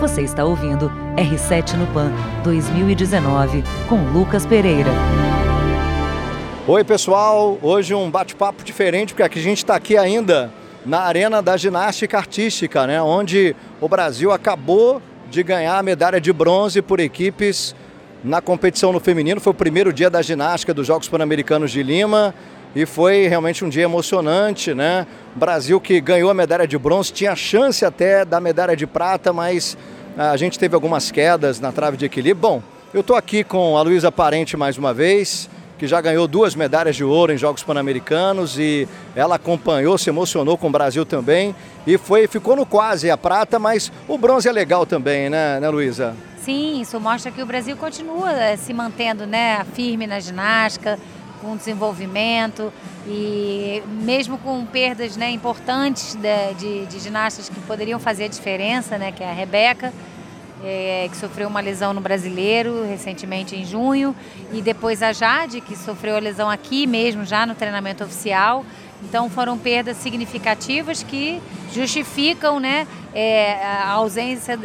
Você está ouvindo R7 no Pan 2019 com Lucas Pereira. Oi, pessoal. Hoje um bate-papo diferente, porque a gente está aqui ainda na Arena da Ginástica Artística, né? onde o Brasil acabou de ganhar a medalha de bronze por equipes na competição no feminino. Foi o primeiro dia da ginástica dos Jogos Pan-Americanos de Lima e foi realmente um dia emocionante, né? Brasil que ganhou a medalha de bronze, tinha chance até da medalha de prata, mas ah, a gente teve algumas quedas na trave de equilíbrio. Bom, eu estou aqui com a Luísa Parente mais uma vez, que já ganhou duas medalhas de ouro em Jogos Pan-Americanos e ela acompanhou, se emocionou com o Brasil também e foi, ficou no quase a prata, mas o bronze é legal também, né, né Luísa? Sim, isso mostra que o Brasil continua eh, se mantendo né, firme na ginástica, com desenvolvimento e mesmo com perdas né, importantes de, de, de, ginastas que poderiam fazer a diferença, né, que é a Rebeca, é, que sofreu uma lesão no brasileiro recentemente em junho, e depois a Jade, que sofreu a lesão aqui mesmo, já no treinamento oficial. Então foram perdas significativas que justificam né, é, a ausência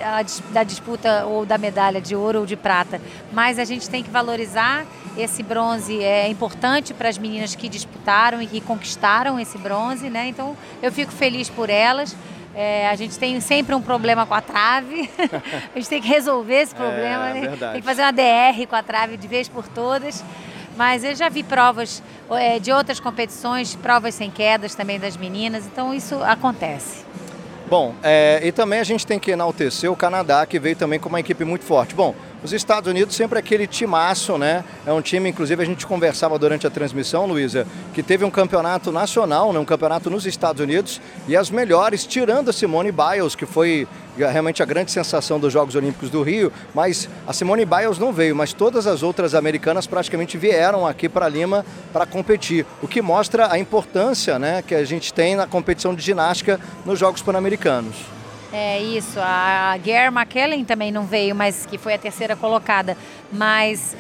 da disputa ou da medalha de ouro ou de prata. Mas a gente tem que valorizar esse bronze é importante para as meninas que disputaram e que conquistaram esse bronze, né? Então eu fico feliz por elas. É, a gente tem sempre um problema com a trave. a gente tem que resolver esse é, problema. É, né? Tem que fazer uma DR com a trave de vez por todas. Mas eu já vi provas é, de outras competições, provas sem quedas também das meninas, então isso acontece. Bom, é, e também a gente tem que enaltecer o Canadá, que veio também com uma equipe muito forte. Bom, os Estados Unidos sempre aquele timaço, né? É um time, inclusive a gente conversava durante a transmissão, Luísa, que teve um campeonato nacional, né? um campeonato nos Estados Unidos, e as melhores, tirando a Simone Biles, que foi realmente a grande sensação dos Jogos Olímpicos do Rio, mas a Simone Biles não veio, mas todas as outras americanas praticamente vieram aqui para Lima para competir, o que mostra a importância né, que a gente tem na competição de ginástica nos Jogos Pan-Americanos. É isso, a Gare McKellen também não veio, mas que foi a terceira colocada. Mas,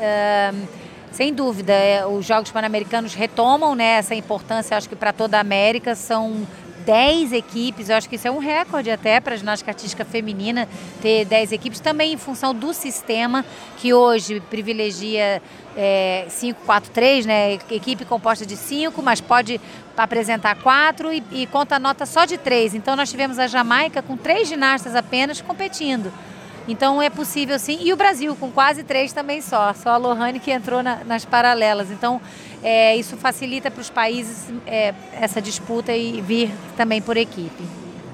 sem dúvida, é, os Jogos Pan-Americanos retomam né, essa importância, acho que para toda a América. São 10 equipes, eu acho que isso é um recorde até para a ginástica artística feminina, ter 10 equipes, também em função do sistema que hoje privilegia é, 5-4-3, né? Equipe composta de 5, mas pode apresentar 4 e, e conta a nota só de 3. Então nós tivemos a Jamaica com três ginastas apenas competindo. Então é possível sim. E o Brasil com quase três também só. Só a Lohane que entrou na, nas paralelas. Então é, isso facilita para os países é, essa disputa e vir também por equipe.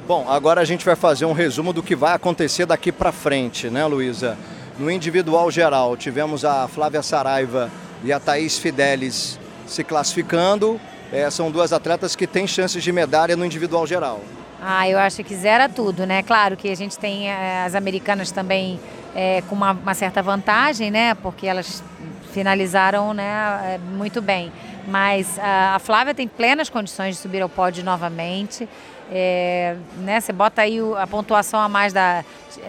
Bom, agora a gente vai fazer um resumo do que vai acontecer daqui para frente, né, Luísa? No individual geral, tivemos a Flávia Saraiva e a Thaís Fidelis se classificando. É, são duas atletas que têm chances de medalha no individual geral. Ah, eu acho que zera tudo, né? Claro que a gente tem é, as americanas também é, com uma, uma, certa vantagem, né? Porque elas finalizaram né, é, muito bem. Mas a, a Flávia tem plenas condições de subir ao pódio novamente. É, né, você bota aí a pontuação a mais da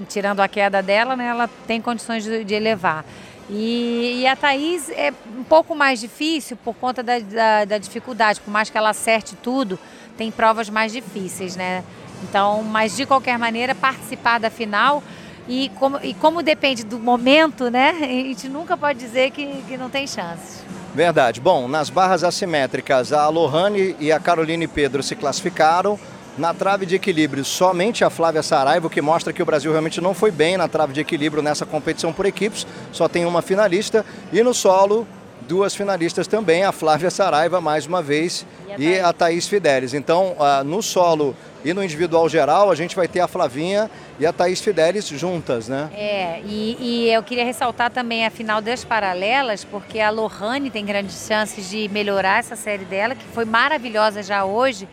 tirando a queda dela, né, ela tem condições de, de elevar. E, e, a Thaís é um pouco mais difícil por conta da, da, da, dificuldade, por mais que ela acerte tudo, tem provas mais difíceis, né? Então, mas de qualquer maneira, participar da final e como, e como depende do momento, né? A gente nunca pode dizer que, que não tem chances. Verdade. Bom, nas barras assimétricas, a Lohane e a Caroline Pedro se classificaram. Na trave de equilíbrio, somente a Flávia Saraiva, que mostra que o Brasil realmente não foi bem na trave de equilíbrio nessa competição por equipes, só tem uma finalista. E no solo, duas finalistas também, a Flávia Saraiva, mais uma vez, e a, Thaís Fidelis. Então, uh, no solo e no individual geral, a gente vai ter a Flavinha e a Thaís Fidelis juntas, né? É, e, e eu queria ressaltar também a final das paralelas, porque a Lohane tem grandes chances de melhorar essa série dela, que foi maravilhosa já hoje.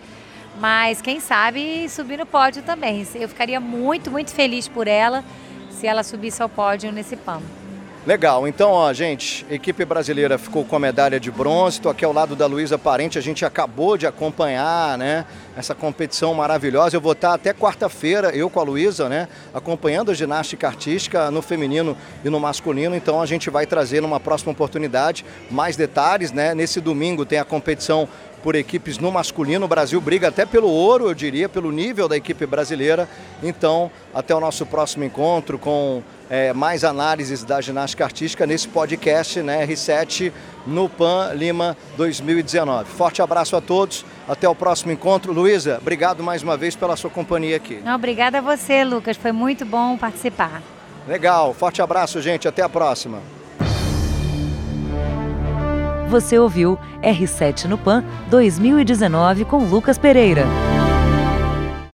Mas quem sabe subir no pódio também. Eu ficaria muito, muito feliz por ela se ela subisse ao pódio nesse PAM. Legal, então, ó, gente, equipe brasileira ficou com a medalha de bronze. Estou aqui ao lado da Luísa Parente, a gente acabou de acompanhar, né? Essa competição maravilhosa. Eu vou estar até quarta-feira, eu com a Luísa, né? Acompanhando a ginástica artística no feminino e no masculino. Então a gente vai trazer numa próxima oportunidade mais detalhes, né? Nesse domingo tem a competição por equipes no masculino. O Brasil briga até pelo ouro, eu diria, pelo nível da equipe brasileira. Então, até o nosso próximo encontro com é, mais análises da ginástica artística nesse podcast, né, R7, no PAN Lima 2019. Forte abraço a todos, até o próximo encontro. Luísa, obrigado mais uma vez pela sua companhia aqui. Obrigada a você, Lucas, foi muito bom participar. Legal, forte abraço, gente, até a próxima. Você ouviu R7 no PAN 2019 com Lucas Pereira.